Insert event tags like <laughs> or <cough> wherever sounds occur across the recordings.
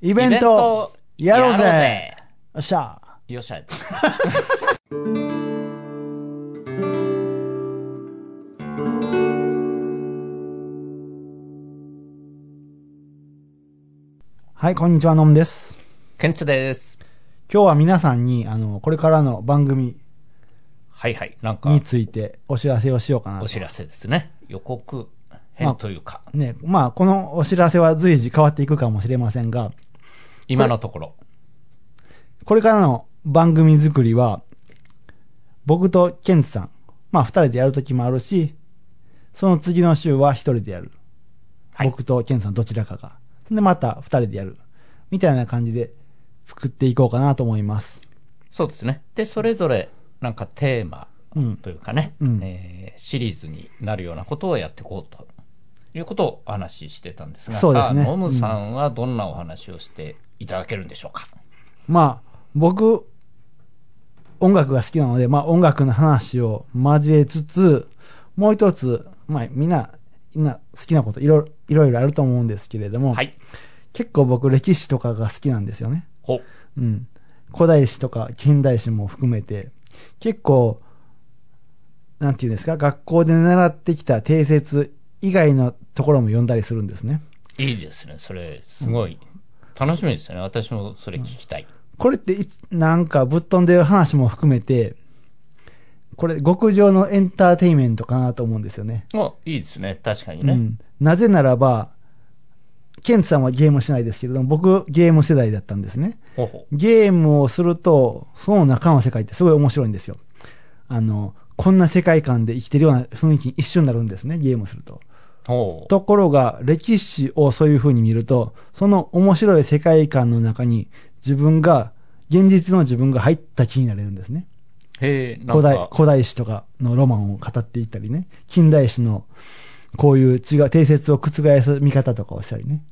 イベント、やろうぜよっしゃ。よっしゃ。<laughs> はい、こんにちは、のむです。ケンツです。今日は皆さんに、あの、これからの番組はいはい。なんかに、ついてお知らせをしようかなと。お知らせですね。予告編というか、ね、まあ、このお知らせは随時変わっていくかもしれませんが、今のところ。これからの番組作りは、僕とケンツさん、まあ、二人でやるときもあるし、その次の週は一人でやる。はい僕とケンさんどちらかが。で、また二人でやる。みたいな感じで作っていこうかなと思います。そうですね。で、それぞれ、なんかテーマうんというかね、うんえーシリーズになるようなことをやっていこうということをお話ししてたんですが、そうですねノムさんはどんなお話をしていただけるんでしょうか。まあ、僕、音楽が好きなので、まあ音楽の話を交えつつ、もう一つ、まあみんな、みんな好きなこといろいろいろあると思うんですけれども、はい。結構僕歴史とかが好きなんですよね。ほう。うん。古代史とか近代史も含めて、結構、なんていうんですか、学校で習ってきた定説以外のところも読んだりするんですね。いいですね。それ、すごい、楽しみですね。私もそれ聞きたい。これっていつ、なんかぶっ飛んでる話も含めて、これ極上のエンターテインメントかなと思うんですよね。お、いいですね。確かにね。うん。なぜならば、ケンツさんはゲームしないですけれども、僕ゲーム世代だったんですね。ほうほう。ゲームをすると、その中の世界ってすごい面白いんですよ。あの、こんな世界観で生きてるような雰囲気に一瞬になるんですね、ゲームすると。ところが、歴史をそういう風に見ると、その面白い世界観の中に自分が、現実の自分が入った気になれるんですね。古代、か、古代史とかのロマンを語っていったりね。近代史のこういう違う、定説を覆す見方とかをしたりね。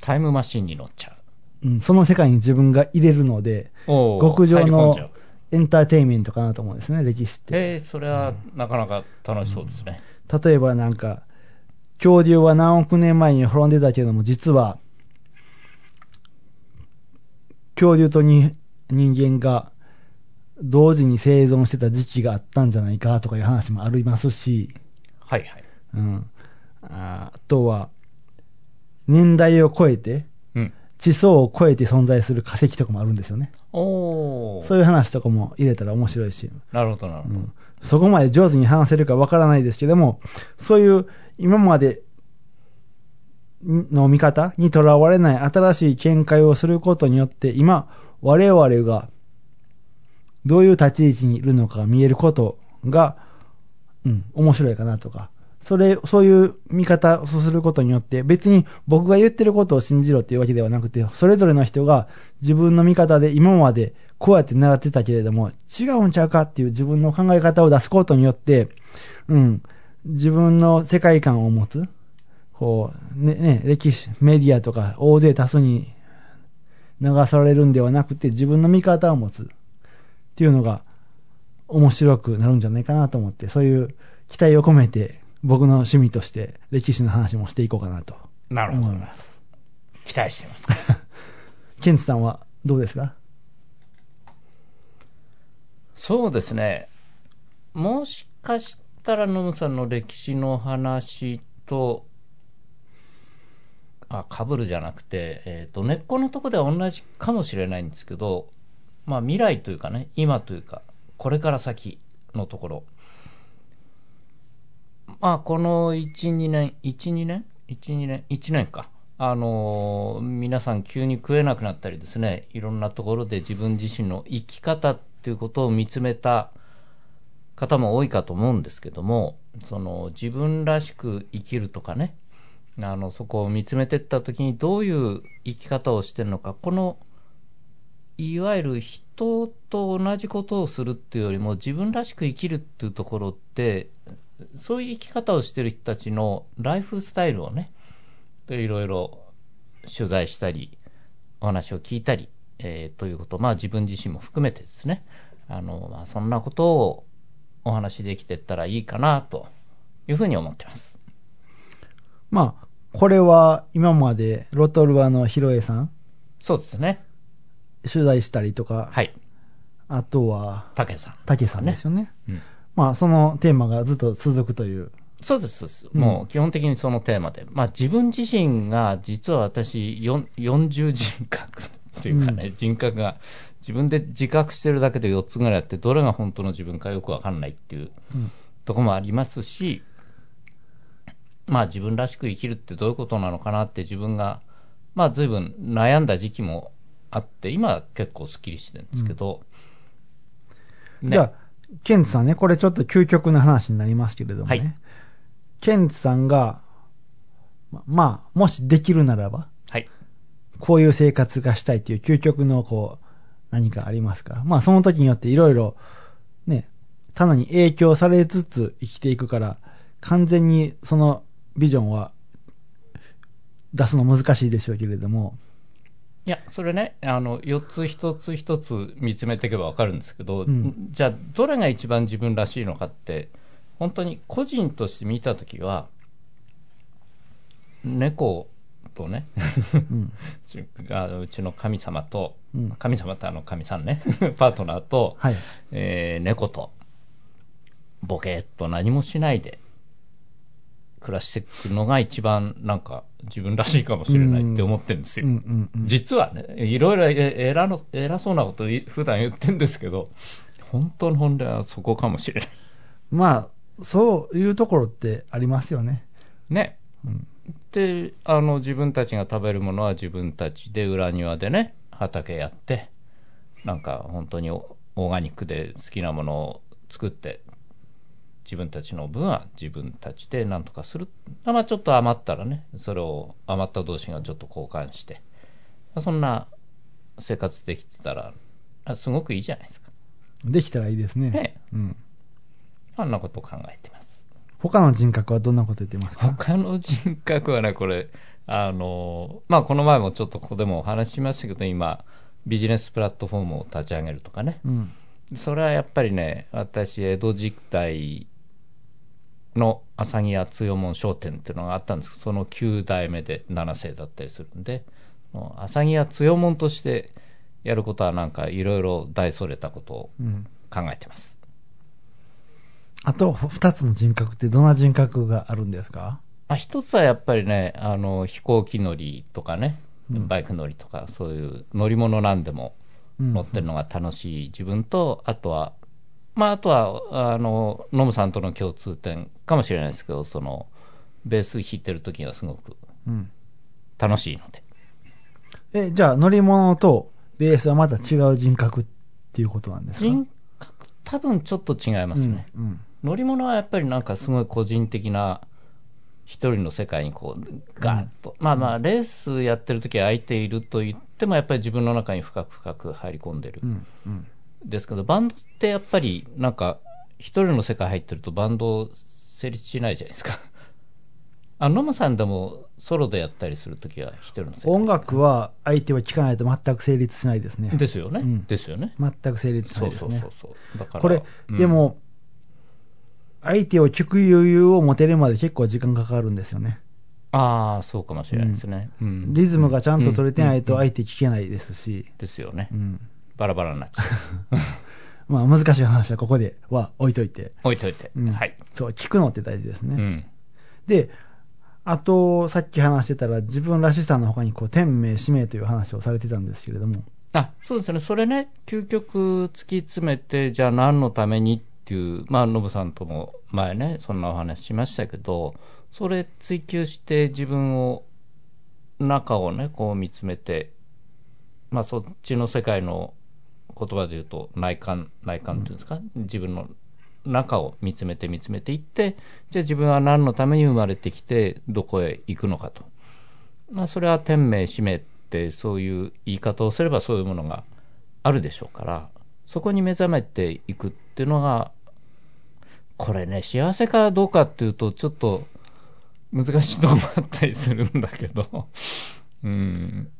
タイムマシンに乗っちゃうん、その世界に自分が入れるので、極上のエンターテインメントかなと思うんですね、歴史って。へえ、それはなかなか楽しそうですね。例えばなんか、恐竜は何億年前に滅んでたけども、実は、恐竜とに人間が同時に生存してた時期があったんじゃないかとかいう話もありますし、はいはい。うん。ああとは、年代を超えて、うん。地層を超えて存在する化石とかもあるんですよね。おーそういう話とかも入れたら面白いし、なるほどなるほど。そこまで上手に話せるかわからないですけども、そういう今までの見方にとらわれない新しい見解をすることによって、今、我々がどういう立ち位置にいるのか見えることが、うん、面白いかなとか、それ、そういう見方をすることによって、別に僕が言ってることを信じろっていうわけではなくて、それぞれの人が自分の見方で今までこうやって習ってたけれども、違うんちゃうかっていう自分の考え方を出すことによって、うん、自分の世界観を持つ、こう、ね、ね、歴史、メディアとか大勢多数に流されるんではなくて、自分の見方を持つっていうのが面白くなるんじゃないかなと思って、そういう期待を込めて、僕の趣味として歴史の話もしていこうかなとなるほど思い。ます。期待してます。<laughs> ケンツさんはどうですか？そうですね。もしかしたら、ノムさんの歴史の話と、あ、かぶるじゃなくて、えっ、と、根っこのとこでは同じかもしれないんですけど、まあ未来というかね、今というか、これから先のところ。まあこの1、2年、1、2年 ?1、2年 ?1 年か。あのー皆さん急に食えなくなったりですね、いろんなところで自分自身の生き方っていうことを見つめた方も多いかと思うんですけども、その自分らしく生きるとかね、あの、そこを見つめていった時にどういう生き方をしてるのか、この、いわゆる人と同じことをするっていうよりも自分らしく生きるっていうところって、そういう生き方をしてる人たちのライフスタイルをね、でいろいろ取材したり、お話を聞いたり、えーということ、まあ自分自身も含めてですね、あの、まあそんなことをお話しできてったらいいかなというふうに思ってます。まあ、これは今までロトルアのヒロエさんそうですね。取材したりとか、はい。あとは、竹さん。竹さんですよね。うんまあ、そのテーマがずっと続くという。そうですそうです。もう基本的にそのテーマで。まあ自分自身が実は私4 40人格っていうかね、人格が自分で自覚してるだけで4つぐらいあって、どれが本当の自分かよくわかんないっていうとこもありますし、まあ自分らしく生きるってどういうことなのかなって自分が、まあ随分悩んだ時期もあって、今は結構スッキリしてるんですけど、ね。じゃあ、ケンツさんね、これちょっと究極の話になりますけれどもね。はい。ケンツさんが、ままあ、もしできるならば、はい。こういう生活がしたいっていう究極のこう、何かありますか？まあその時によっていろいろ、ね、他のに影響されつつ生きていくから、完全にそのビジョンは出すの難しいでしょうけれども、いや、それね、あの、4つ一つ一つ見つめていけばわかるんですけど、ん。じゃあ、どれが一番自分らしいのかって、本当に個人として見たときは、猫とね、<laughs> うん。うちの神様と、うん神様ってあの神さんね、<laughs> パートナーと、はい。えー猫と、ボケーっと何もしないで、暮らしていくのが一番なんか自分らしいかもしれないって思ってるんですよ。うんうんうん。実はね、いろいろえ偉の偉そうなことい普段言ってんですけど、本当の本音はそこかもしれない。まあ、そういうところってありますよね。ね。で、あの、自分たちが食べるものは自分たちで裏庭でね、畑やって、なんか本当にオオーガニックで好きなものを作って、自分たちの分は自分たちで何とかする。まあちょっと余ったらね、それを余った同士がちょっと交換して、まあそんな生活できてたら、あすごくいいじゃないですか。できたらいいですね。ね。うん。あんなことを考えて。他の人格はどんなこと言ってますか？他の人格はね、これ、あの、まあ、この前もちょっとここでもお話ししましたけど、今、ビジネスプラットフォームを立ち上げるとかね。うん。それはやっぱりね、私、江戸時代の朝木屋津右衛門商店っていうのがあったんですけど、その9代目で7世だったりするんで、もう朝木屋津右衛門としてやることはなんかいろいろ大それたことをうん。考えてます。あと、二つの人格ってどんな人格があるんですか？まあ、一つはやっぱりね、あの、飛行機乗りとかね、バイク乗りとか、そういう乗り物なんでもうん乗ってるのが楽しい自分と、あとは、まあ、あとは、あの、ノムさんとの共通点かもしれないですけど、その、ベース弾いてる時にはすごくうん。楽しいので。え、じゃあ乗り物とベースはまた違う人格っていうことなんですか？人格、多分ちょっと違いますね。うん。乗り物はやっぱりなんかすごい個人的な一人の世界にこうガーッと、まあまあレースやってる時は相手いると言ってもやっぱり自分の中に深く深く入り込んでるうん。うん。うん。ですけどバンドってやっぱりなんか一人の世界入ってるとバンド成立しないじゃないですか <laughs> あノムさんでもソロでやったりする時は一人の世界音楽は相手は聴かないと全く成立しないですね。ですよね、うんですよね全く成立しないですねそうそうそう。そうだからこれ、うんでも、相手を聞く余裕を持てるまで結構時間かかるんですよね。ああそうかもしれないですね、うん。リズムがちゃんと取れてないと相手聞けないですし、ですよね、うん。バラバラになっちゃう。<laughs> まあ難しい話はここでは置いといて。置いといて、うん。はい、そう、聞くのって大事ですね。うん、で、あと、さっき話してたら自分らしさの他にこう、天命、使命という話をされてたんですけれども、あそうですね。それね究極突き詰めてじゃあ何のためにっていうまあノブさんとも前ねそんなお話しましたけどそれ追求して自分を中をねこう見つめてまあそっちの世界の言葉で言うと内観内観っていうんですか、自分の中を見つめて見つめていって、じゃあ自分は何のために生まれてきて、どこへ行くのかと。まあ、それは天命、使命って、そういう言い方をすればそういうものがあるでしょうから、そこに目覚めていくっていうのが、これね、幸せかどうかっていうと、ちょっと難しいとこもあったりするんだけど、<laughs> うん、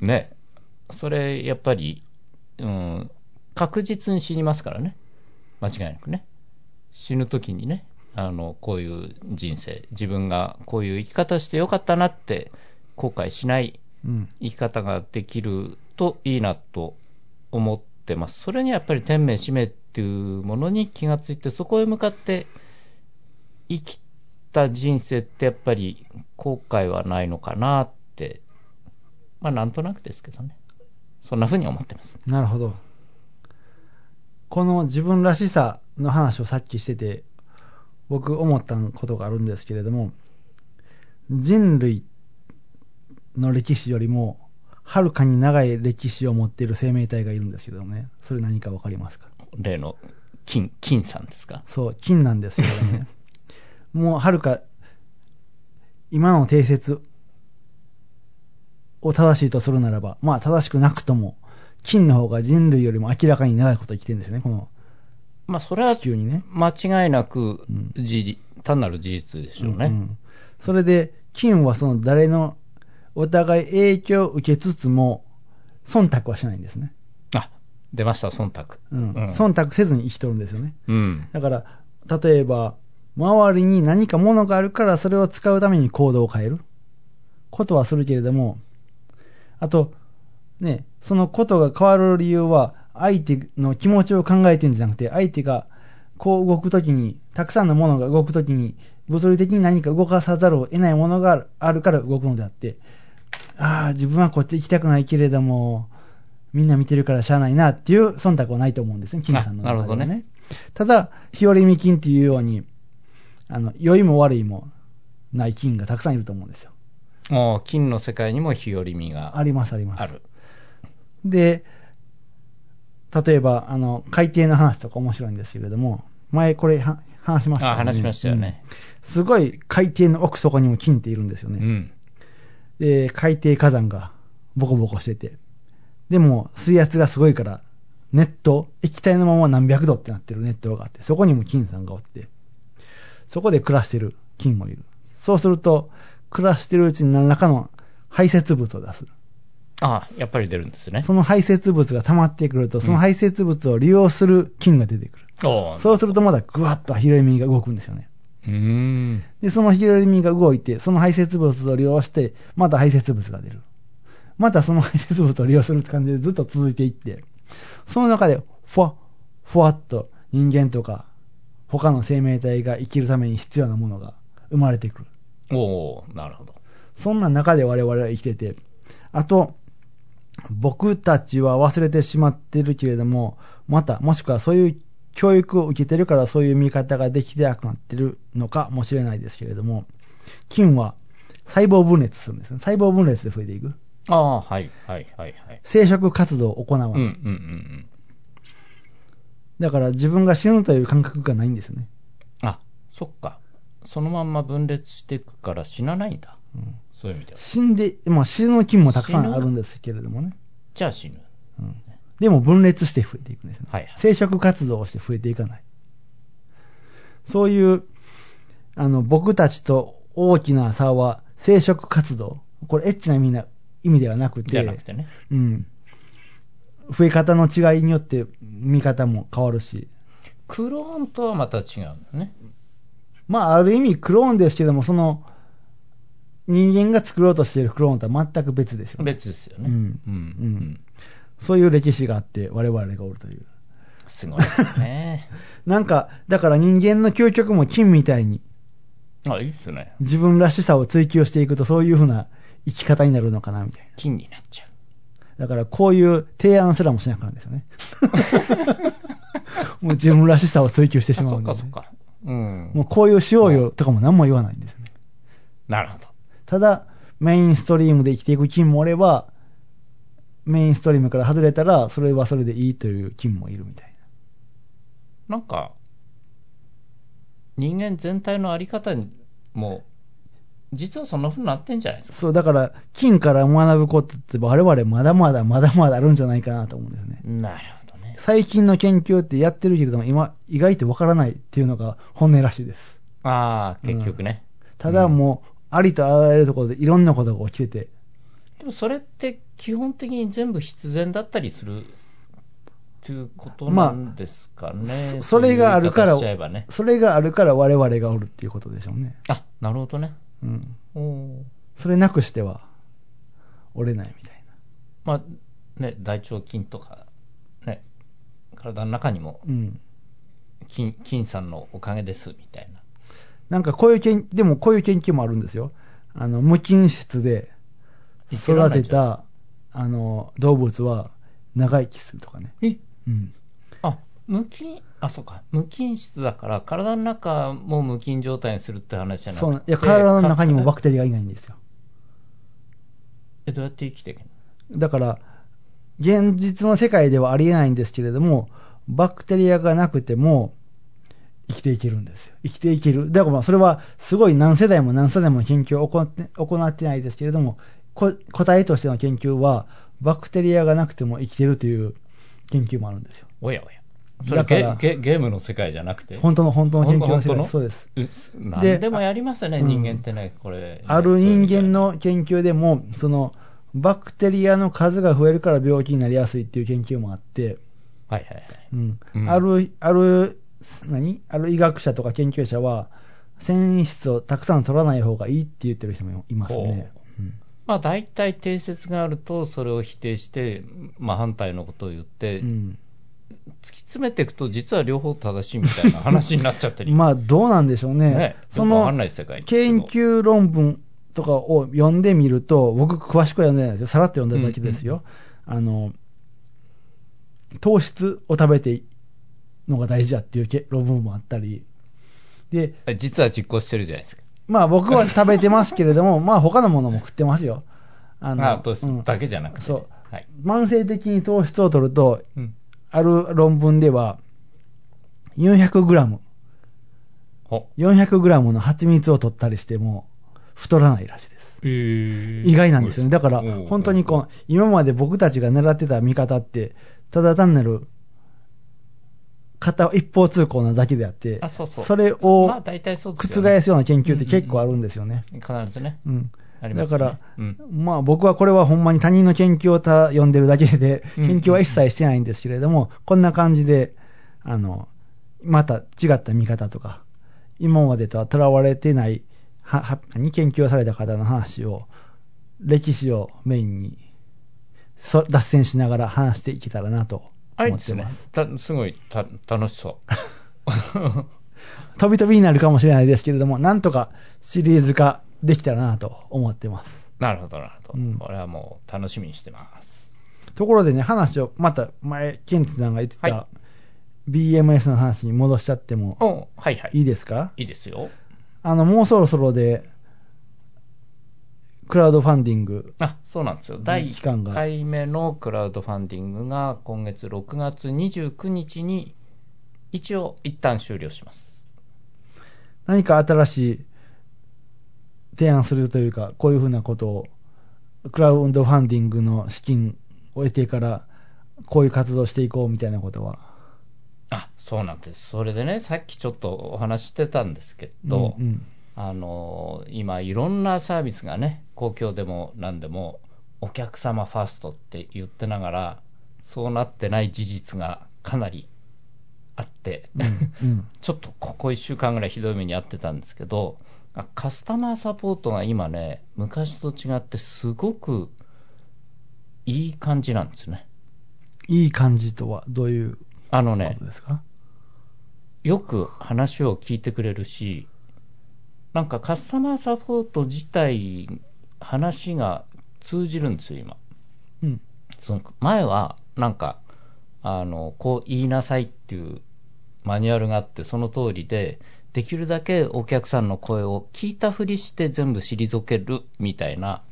ね、それやっぱり、うん、確実に死にますからね。間違いなくね。死ぬ時にね、あの、こういう人生、自分がこういう生き方してよかったなって後悔しないうん。生き方ができるといいなと思ってます。それにやっぱり天命使命ってていうものに気がついて、そこへ向かって生きた人生ってやっぱり後悔はないのかなって、まあなんとなくですけどね。そんな風に思ってます。なるほど。この自分らしさの話をさっきしてて、僕思ったことがあるんですけれども、人類の歴史よりも、はるかに長い歴史を持っている生命体がいるんですけどね、それ何かわかりますか？例の金、金さんですか？そう、金なんですけどね。<laughs> もうはるか、今の定説を正しいとするならば、まあ正しくなくとも、金の方が人類よりも明らかに長いこと生きてるんですよね、このまあそれはね。間違いなく事実、単なる事実でしょうね。うんそれで、金はその誰の、お互い影響を受けつつも、忖度はしないんですね。あ、出ました、忖度。うん。うん忖度せずに生きとるんですよね。うん。だから、例えば、周りに何か物があるからそれを使うために行動を変えることはするけれども、あと、ね、そのことが変わる理由は、相手の気持ちを考えてるんじゃなくて、相手がこう動くときに、たくさんのものが動くときに、物理的に何か動かさざるを得ないものがあるから動くのであって、ああ、自分はこっち行きたくないけれども、みんな見てるからしゃあないなっていう忖度はないと思うんですね、金さんの中ではあなるほどねね。ただ、日和見金っていうように、あの、良いも悪いもない金がたくさんいると思うんですよ。もう金の世界にも日和見があります、あります。ある。で、例えば、あの、海底の話とか面白いんですけれども、前これは話しましたあ、話しましたよね。うんすごい海底の奥底にも金っているんですよね。うん。で、海底火山がボコボコしてて。でも、水圧がすごいから、熱湯、液体のまま何百度ってなってる熱湯があって、そこにも金さんがおって、そこで暮らしてる金もいる。そうすると、暮らしてるうちに何らかの排泄物を出す。あやっぱり出るんですね。その排泄物が溜まってくると、その排泄物を利用する菌が出てくる。おーそうするとまだぐわっとヒロミが動くんですよね。うーん。で、そのヒロミが動いて、その排泄物を利用して、また排泄物が出る。またその排泄物を利用するって感じでずっと続いていって、その中で、ふわ、ふわっと人間とか、他の生命体が生きるために必要なものが生まれてくる。おーなるほど。そんな中で我々は生きてて、あと、僕たちは忘れてしまってるけれども、また、もしくはそういう教育を受けてるからそういう見方ができてなくなってるのかもしれないですけれども、菌は細胞分裂するんですね。細胞分裂で増えていく。ああ、はい、はい、はい、はい。生殖活動を行わない。うん、うん、うんうん。だから自分が死ぬという感覚がないんですよね。あ、そっか。そのまんま分裂していくから死なないんだ。そういう意味では。死んで、まあ死ぬ菌もたくさんあるんですけれどもね。じゃあ死ぬ。でも分裂して増えていくんですよね。はいはい生殖活動をして増えていかない。そういう、あの、僕たちと大きな差は生殖活動。これエッチな意味な意味ではなくて、くてね。うん。増え方の違いによって見方も変わるし。クローンとはまた違うのね。まあ、ある意味クローンですけども、その、人間が作ろうとしているクローンとは全く別ですよね。別ですよね。うんうん。うんそういう歴史があって、我々がおるという。すごいですね。<laughs> なんか、だから人間の究極も金みたいに、あ、いいっすね。自分らしさを追求していくとそういうふうな生き方になるのかなみたい金になっちゃう。な。だからこういう提案すらもしなくなるんですよね。<laughs> もう自分らしさを追求してしあ、まうんで、ねそっかそっ。か。うん。もうこういうしようよとかも何も言わないんですよね。なるほど。ただ、メインストリームで生きていく金もおれば、メインストリームから外れたら、それはそれでいいという金もいるみたいなんか、人間全体のあり方にも実はそんな風になってんじゃないですか。そう、だから、金から学ぶことって我々まだまだまだまだあるんじゃないかなと思うんですよね。なるほどね。最近の研究ってやってるけれども、今、意外とわからないっていうのが本音らしいです。ああ結局ね、ただもう、ありとあらゆるところでいろんなことが起きてて、でもそれって基本的に全部必然だったりするっていうことなんですかね、そそれがあるからね。それがあるから我々がおるっていうことでしょうね。あなるほどねうん。それなくしては、折れないみたいまあね大腸菌とかね体の中にもな。うん。菌菌さんのおかげですみたいななんかこういう研、でもこういう研究もあるんですよ。あの、無菌室で育てた、あの、動物は長生きするとかね。え？うん。あ無菌あそうか無菌質だから体の中も無菌状態にするって話じゃなくてそうな。いや、体の中にもバククテリアがいないんですよ。えどうやって生きていくの？だから、現実の世界ではありえないんですけれども、バクテリアがなくても生きていけるんですよ。生きていける。だからまあそれはすごい何世代も何世代も研究を行って行ってないですけれども、こ答えとしての研究は、バクテリアがなくても生きてるという研究もあるんですよ。おやおやそれゲゲゲームの世界じゃなくて？本当の本当の研究の世界。そうです。で何でもやりますよね、うん。人間ってね、これ。ある人間の研究でも、その、バクテリアの数が増えるから病気になりやすいっていう研究もあって、はいはいはい。うん。うん。ある、ある、何？ある医学者とか研究者は、繊維質をたくさん取らない方がいいって言ってる人もいますね。うん。まあ大体定説があると、それを否定して、まあ反対のことを言って、うん突き詰めていくと、実は両方正しいみたいな話になっちゃったり。<laughs> まあ、どうなんでしょうね。ね、その研究論文とかを読んでみると、僕詳しくは読んでないですよ。さらっと読んだだけですよ。あの、糖質を食べてのが大事だっていうけ論文もあったり。で、実は実行してるじゃないですか。まあ僕は食べてますけれども、<laughs> まあ他のものも食ってますよ。あああ、糖質うんだけじゃなくて、そうはい。慢性的に糖質を取ると、うん。ある論文では、400グラム、ほ。400グラムの蜂蜜を取ったりしても、太らないらしいです。えー意外なんですよね。だから本当にこう、今まで僕たちが狙ってた見方って、ただ単なる、片一方通行なだけであって、あ、そうそう。れを覆すような研究って結構あるんですよね。必ずね。うん。ねだから、うん。まあ僕はこれはほんまに他人の研究をた読んでるだけで、うん研究は一切してないんですけれども、こんな感じで、あの、また違った見方とか、今までとは囚われてない、は、は、何研究をされた方の話を、歴史をメインに、そ脱線しながら話していけたらなと思ってます。。たすごいた楽しそう。<laughs> 飛び飛びになるかもしれないですけれども、なんとかシリーズ化できたらなと思ってます。なるほど、なるほど。うんこれはもう楽しみにしてます。ところでね、話を、また前、ケンツさんが言ってた、は BMS の話に戻しちゃってもおはいはい。いいですか？いいですよ。あの、もうそろそろで、クラウドファンディング、あ、そうなんですよ。第1期間が回目のクラウドファンディングが今月6月29日に一応一旦終了します。何か新しい提案するというか、こういうふうなことを、クラウドファンディングの資金を得てから、こういう活動していこうみたいなことは？あ、そうなんです。それでね、さっきちょっとお話ししてたんですけど、うんうんあの今いろんなサービスがね公共でも何でもお客様ファーストって言ってながらそうなってない事実がかなりあって、うん <laughs> ちょっとここ1週間ぐらいひどい目に遭ってたんですけどあカスタマーサポートが今ね昔と違ってすごくいい感じなんですね。いい感じとはどういうこあのねとですか？よく話を聞いてくれるしなんかカスタマーサポート自体話が通じるんですよ今。うん。その前はなんかあのこう言いなさいっていうマニュアルがあってその通りでできるだけお客さんの声を聞いたふりして全部退けるみたいな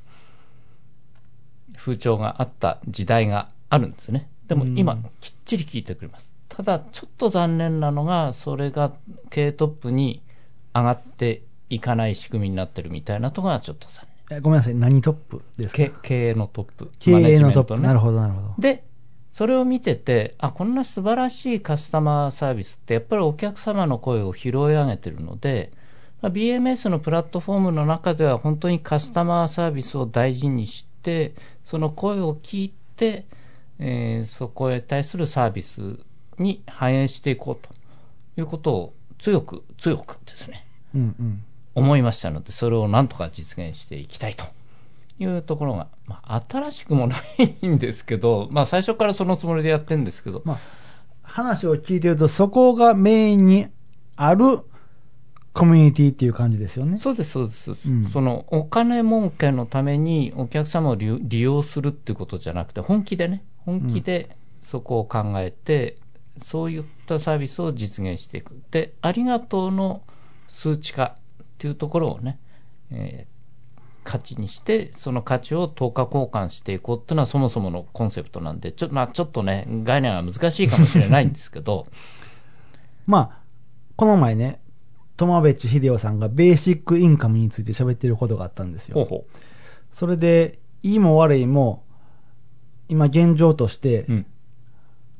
風潮があった時代があるんですね。でも今きっちり聞いてくれます。ただちょっと残念なのがそれが K トップに上がっていかない仕組みになってるみたいなところがちょっと残えごめんなさい、何トップですか？経営のトップ。経営のトップ。なるほど、なるほど。で、それを見てて、あ、こんな素晴らしいカスタマーサービスって、やっぱりお客様の声を拾い上げてるので、まあ BMS のプラットフォームの中では本当にカスタマーサービスを大事にして、その声を聞いて、えーそこへ対するサービスに反映していこうということを強く、強くですね、うんうん。思いましたので、それをなんとか実現していきたいというところが、まあ、新しくもないんですけど、まあ、最初からそのつもりでやってるんですけど、まあ、話を聞いてると、そこがメインにあるコミュニティっていう感じですよね。そうです、そうです、うんそのお金儲けのためにお客様を利利用するっていうことじゃなくて、本気でね、本気でそこを考えて、そういったサービスを実現していく。で、ありがとうの数値化っていうところをね、えー価値にして、その価値を等価交換していこうっていうのはそもそものコンセプトなんで、ちょ,、まあ、ちょっとね、概念は難しいかもしれないんですけど、まあ、この前ね、友部地秀夫さんがベーシックインカムについて喋ってることがあったんですよ。ほうほそれで、いいも悪いも、今現状としてう。、うん。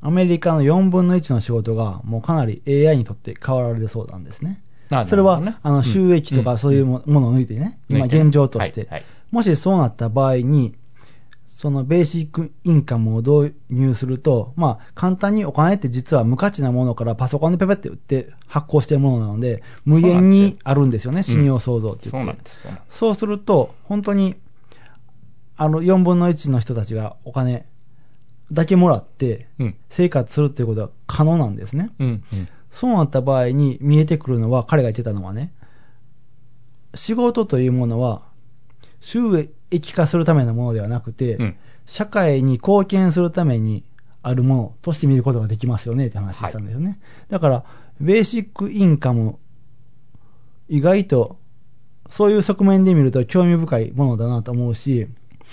アメリカの4分の1の仕事がもうかなり AI にとって変わられるそうなんですね。あそれは、あの、収益とうんかそういうもものを抜いてね、今現状として、もしそうなった場合に、そのベーシックインカムを導入すると、まあ、簡単にお金って実は無価値なものからパソコンでペペって売って発行してるものなので、無限にあるんですよね、信用創造ってそう言って。そうすると、本当に、あの、4分の1の人たちがお金だけもらって、うん。生活するっていうことは可能なんですね。うん。うん。そうなった場合に見えてくるのは、彼が言ってたのはね、仕事というものは、収益化するためのものではなくて、うん社会に貢献するためにあるものとして見ることができますよねって話したんですよね。だから、ベーシックインカム、意外と、そういう側面で見ると興味深いものだなと思うし、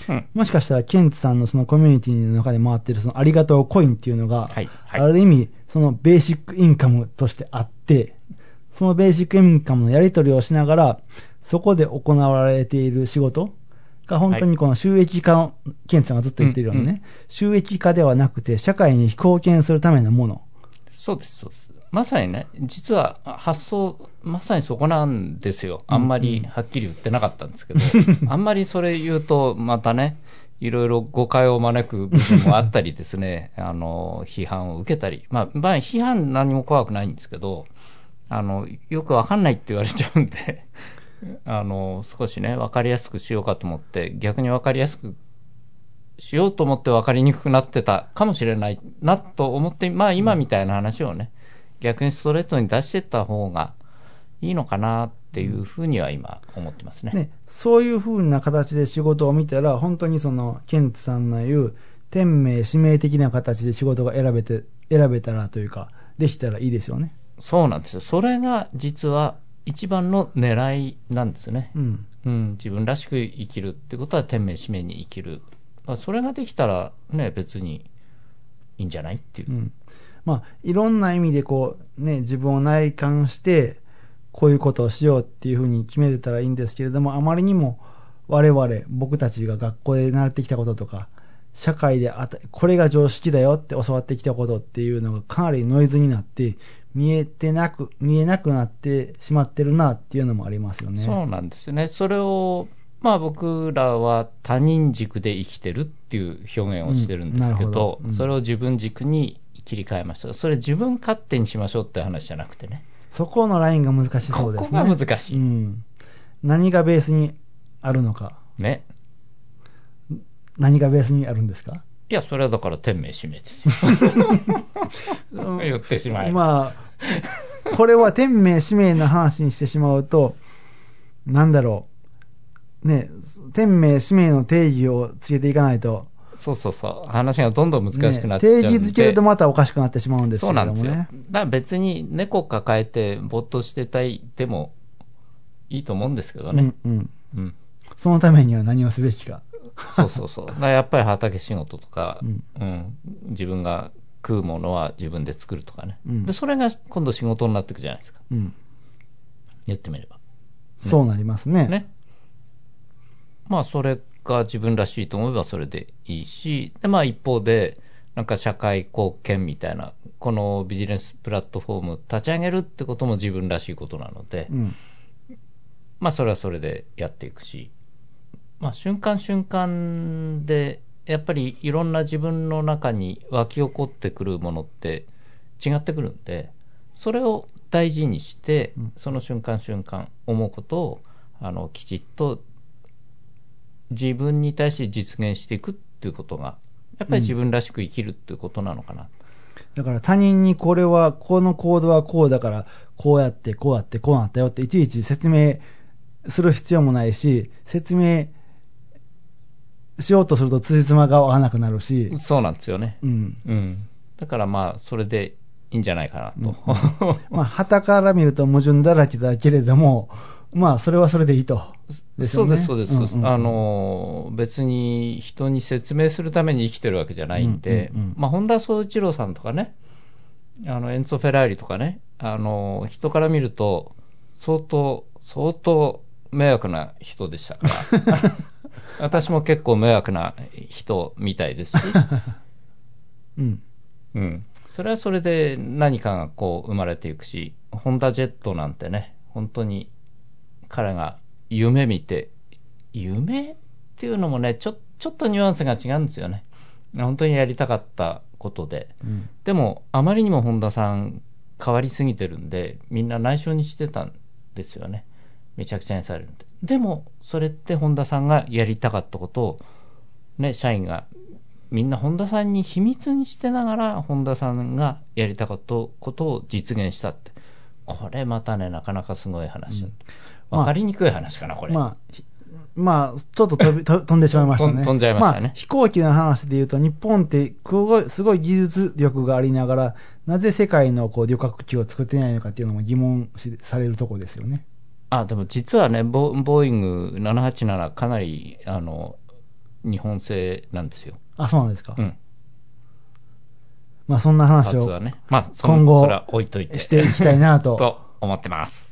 うん。もしかしたらケンツさんのそのコミュニティの中で回ってるそのありがとうコインっていうのが、はいはいある意味そのベーシックインカムとしてあって、そのベーシックインカムのやり取りをしながら、そこで行われている仕事が本当にこの収益化の、ケンツさんがずっと言ってるようにね、うんう収益化ではなくて社会に貢献するためのもの。そうです、そうです。まさにね、実は発想、まさにそこなんですよ。あんまりはっきり言ってなかったんですけど、<laughs> あんまりそれ言うと、またね、いろいろ誤解を招く部分もあったりですね、<laughs> あの、批判を受けたり、まあ、まあ、批判何も怖くないんですけど、あの、よくわかんないって言われちゃうんで、<laughs> あの、少しね、わかりやすくしようかと思って、逆にわかりやすくしようと思って分かりにくくなってたかもしれないなと思って、まあ今みたいな話をね、逆にストレートに出してった方がいいのかなっていうふうには今思ってますね。ね、そういう風な形で仕事を見たら、本当にその、ケンツさんの言う、天命、使命的な形で仕事が選べて、選べたらというか、できたらいいですよね。そうなんですよ。それが実は一番の狙いなんですね。うん。うん、自分らしく生きるってことは天命使命に生きる。まあそれができたらね、別にいいんじゃないっていう。うん。まあ、いろんな意味でこう、ね、自分を内観して、こういうことをしようっていうふうに決めれたらいいんですけれども、あまりにも我々、僕たちが学校で習ってきたこととか、社会であた、これが常識だよって教わってきたことっていうのがかなりノイズになって、見えてなく、見えなくなってしまってるなっていうのもありますよね。そうなんですよね。それを、まあ僕らは他人軸で生きてるっていう表現をしてるんですけうんど、うんそれを自分軸に切り替えました。それ自分勝手にしましょうって話じゃなくてね。そこのラインが難しそうですね。ここが難しいうん。何がベースにあるのか。ね。何がベースにあるんですか？いや、それはだから天命使命ですよ。言ってしまえば。まあ、これは天命使命の話にしてしまうと、なんだろう。ね、天命使命の定義をつけていかないと、そうそうそう。話がどんどん難しくなっちゃうんね、で、定義づけるとまたおかしくなってしまうんですけそうなんですよ。だか。ら別に猫抱えて没頭してたいでもいいと思うんですけどね。うんうん。うん。そのためには何をすべきか。そうそうそう。だやっぱり畑仕事とか、ううんん、自分が食うものは自分で作るとかね。うんで、それが今度仕事になっていくじゃないですか。うん。言ってみれば。そうなりますね。ね。まあ、それが自分らしいと思えばそれでいいし、で、まあ一方で、なんか社会貢献みたいな、このビジネスプラットフォーム立ち上げるってことも自分らしいことなので、うん。まあそれはそれでやっていくし、まあ瞬間瞬間で、やっぱりいろんな自分の中に湧き起こってくるものって違ってくるんで、それを大事にして、その瞬間瞬間思うことを、あの、きちっと自分に対して実現していくっていうことが、やっぱり自分らしく生きるっていうことなのかな。だから他人にこれは、このコードはこうだから、こうやって、こうやって、こうなったよって、いちいち説明する必要もないし、説明しようとすると、つじつまが合わなくなるし、そうなんですよね。うん。うん。だからまあ、それでいいんじゃないかなと。まあ、旗から見ると矛盾だらけだけれども、まあ、それはそれでいいと。ですよねそうです、そうです。うんうんうんあの、別に人に説明するために生きてるわけじゃないんで、うんうんうんまあ、本田宗一郎さんとかね、あの、エンツォ・フェラーリとかね、あの、人から見ると、相当、相当迷惑な人でしたから。<laughs> 私も結構迷惑な人みたいですし、<laughs> うん。うん。それはそれで何かがこう生まれていくし、ホンダジェットなんてね、本当に彼が夢見て、夢っていうのもね、ちょ、ちょっとニュアンスが違うんですよね。本当にやりたかったことで。うん。でも、あまりにも本田さん変わりすぎてるんで、みんな内緒にしてたんですよね。めちゃくちゃにされるんで。でも、それって本田さんがやりたかったことを、ね、社員がみんな本田さんに秘密にしてながら、本田さんがやりたかったことを実現したって。これまたね、なかなかすごい話だ。まあわかりにくい話かな、これ。まあ、ひまあ、ちょっと飛びと <laughs> 飛んでしまいましたね。飛んじゃいましたねあ、飛行機の話で言うと、日本ってすごい、すごい技術力がありながら、なぜ世界のこう旅客機を作ってないのかっていうのも疑問しされるとこですよね。あ、でも実はね、ボボーイング787かなり、あの、日本製なんですよ。あ、そうなんですか。うん。まあ、そんな話をね。まあ、そ今後置いといて。していきたいなと。<laughs> と思ってます。